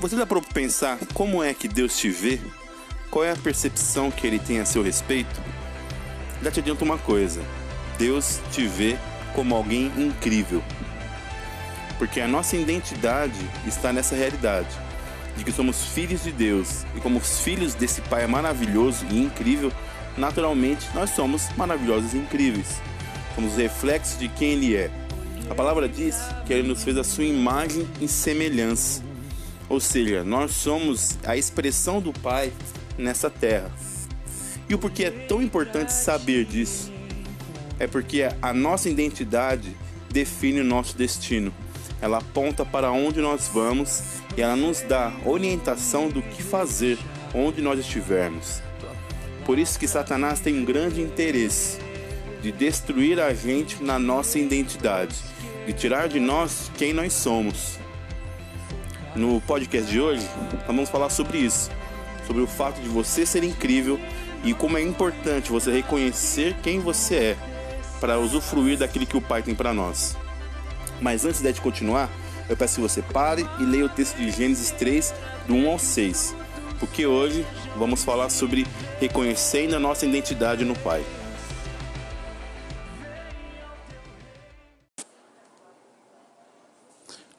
Você dá para pensar como é que Deus te vê? Qual é a percepção que ele tem a seu respeito? Já te adianto uma coisa: Deus te vê como alguém incrível. Porque a nossa identidade está nessa realidade de que somos filhos de Deus e como filhos desse Pai maravilhoso e incrível, naturalmente nós somos maravilhosos e incríveis. Somos reflexos de quem Ele é. A palavra diz que Ele nos fez a sua imagem e semelhança. Ou seja, nós somos a expressão do Pai nessa terra. E o porquê é tão importante saber disso? É porque a nossa identidade define o nosso destino. Ela aponta para onde nós vamos e ela nos dá orientação do que fazer onde nós estivermos. Por isso que Satanás tem um grande interesse de destruir a gente na nossa identidade, de tirar de nós quem nós somos. No podcast de hoje, nós vamos falar sobre isso, sobre o fato de você ser incrível e como é importante você reconhecer quem você é para usufruir daquilo que o Pai tem para nós. Mas antes de continuar, eu peço que você pare e leia o texto de Gênesis 3, do 1 ao 6, porque hoje vamos falar sobre reconhecendo a nossa identidade no Pai.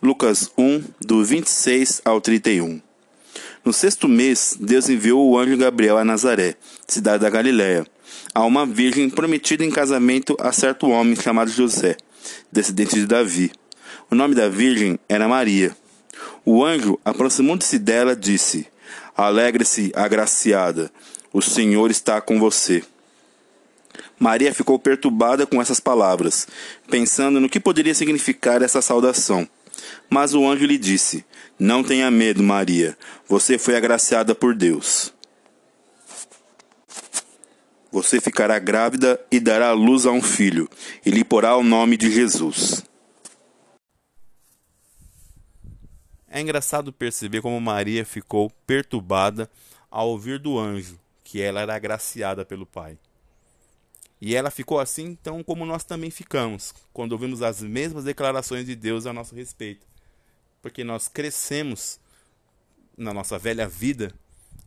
Lucas 1, do 26 ao 31. No sexto mês, Deus enviou o anjo Gabriel a Nazaré, cidade da Galiléia, a uma virgem prometida em casamento a certo homem chamado José, descendente de Davi. O nome da virgem era Maria. O anjo, aproximando-se dela, disse: Alegre-se, agraciada, o Senhor está com você. Maria ficou perturbada com essas palavras, pensando no que poderia significar essa saudação. Mas o anjo lhe disse: Não tenha medo, Maria, você foi agraciada por Deus. Você ficará grávida e dará luz a um filho, e lhe porá o nome de Jesus. É engraçado perceber como Maria ficou perturbada ao ouvir do anjo que ela era agraciada pelo Pai. E ela ficou assim, então, como nós também ficamos, quando ouvimos as mesmas declarações de Deus a nosso respeito. Porque nós crescemos na nossa velha vida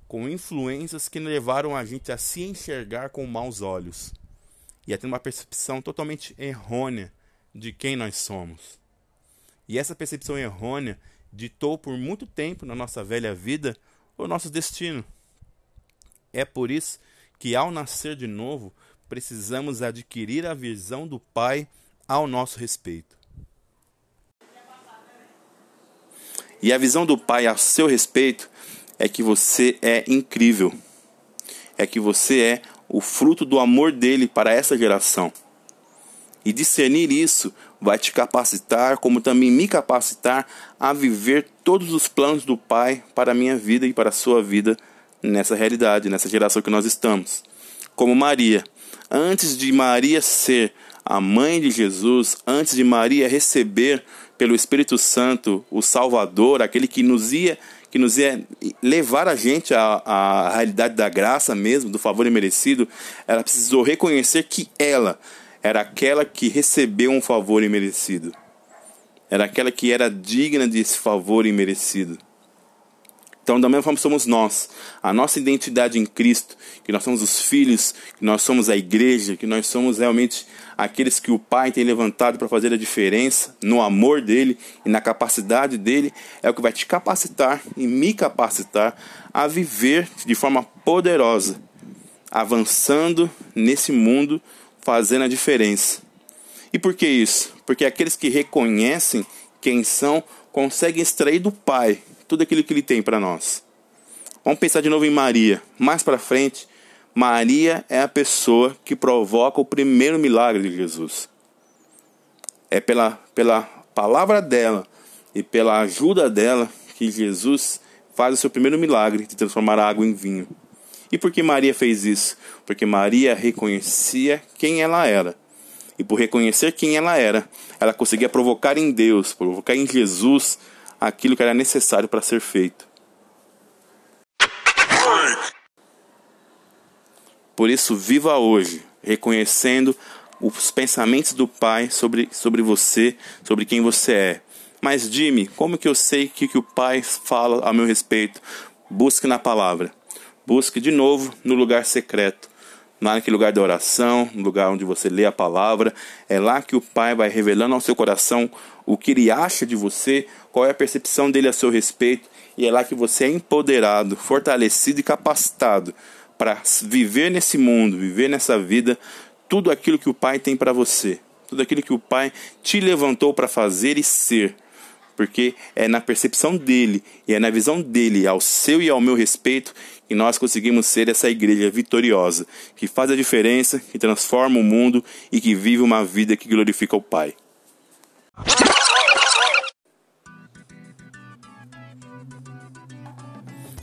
com influências que levaram a gente a se enxergar com maus olhos e a ter uma percepção totalmente errônea de quem nós somos. E essa percepção errônea ditou por muito tempo na nossa velha vida o nosso destino. É por isso que, ao nascer de novo, precisamos adquirir a visão do Pai ao nosso respeito. E a visão do Pai a seu respeito é que você é incrível. É que você é o fruto do amor dele para essa geração. E discernir isso vai te capacitar, como também me capacitar a viver todos os planos do Pai para a minha vida e para a sua vida nessa realidade, nessa geração que nós estamos. Como Maria, antes de Maria ser a mãe de Jesus, antes de Maria receber pelo Espírito Santo o Salvador, aquele que nos ia que nos ia levar a gente à, à realidade da graça mesmo, do favor imerecido, ela precisou reconhecer que ela era aquela que recebeu um favor imerecido. Era aquela que era digna desse favor imerecido. Então, da mesma forma somos nós, a nossa identidade em Cristo, que nós somos os filhos, que nós somos a igreja, que nós somos realmente aqueles que o Pai tem levantado para fazer a diferença no amor dele e na capacidade dele, é o que vai te capacitar e me capacitar a viver de forma poderosa, avançando nesse mundo, fazendo a diferença. E por que isso? Porque aqueles que reconhecem quem são conseguem extrair do Pai tudo aquilo que ele tem para nós. Vamos pensar de novo em Maria. Mais para frente, Maria é a pessoa que provoca o primeiro milagre de Jesus. É pela, pela palavra dela e pela ajuda dela que Jesus faz o seu primeiro milagre de transformar a água em vinho. E por que Maria fez isso? Porque Maria reconhecia quem ela era. E por reconhecer quem ela era, ela conseguia provocar em Deus, provocar em Jesus aquilo que era necessário para ser feito. Por isso, viva hoje, reconhecendo os pensamentos do Pai sobre, sobre você, sobre quem você é, Mas Jimmy, como que eu sei que, que o Pai fala a meu respeito? Busque na palavra. Busque de novo no lugar secreto naquele lugar da oração, no lugar onde você lê a palavra. É lá que o Pai vai revelando ao seu coração o que ele acha de você, qual é a percepção dele a seu respeito, e é lá que você é empoderado, fortalecido e capacitado para viver nesse mundo, viver nessa vida, tudo aquilo que o Pai tem para você, tudo aquilo que o Pai te levantou para fazer e ser porque é na percepção dele e é na visão dele, ao seu e ao meu respeito, que nós conseguimos ser essa igreja vitoriosa, que faz a diferença, que transforma o mundo e que vive uma vida que glorifica o Pai.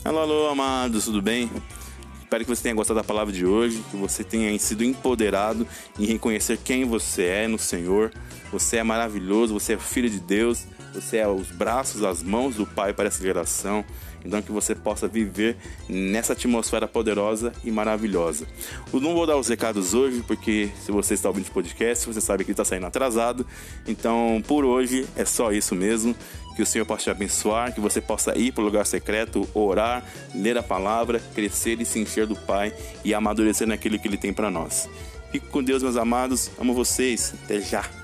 Alô, alô, amados, tudo bem? Espero que você tenha gostado da palavra de hoje, que você tenha sido empoderado em reconhecer quem você é no Senhor. Você é maravilhoso, você é filho de Deus, você é os braços, as mãos do Pai para essa geração. Então que você possa viver nessa atmosfera poderosa e maravilhosa. Eu não vou dar os recados hoje, porque se você está ouvindo o podcast, você sabe que está saindo atrasado. Então, por hoje é só isso mesmo. Que o Senhor possa te abençoar, que você possa ir para o lugar secreto, orar, ler a palavra, crescer e se encher do Pai e amadurecer naquilo que Ele tem para nós. Fique com Deus, meus amados. Amo vocês. Até já.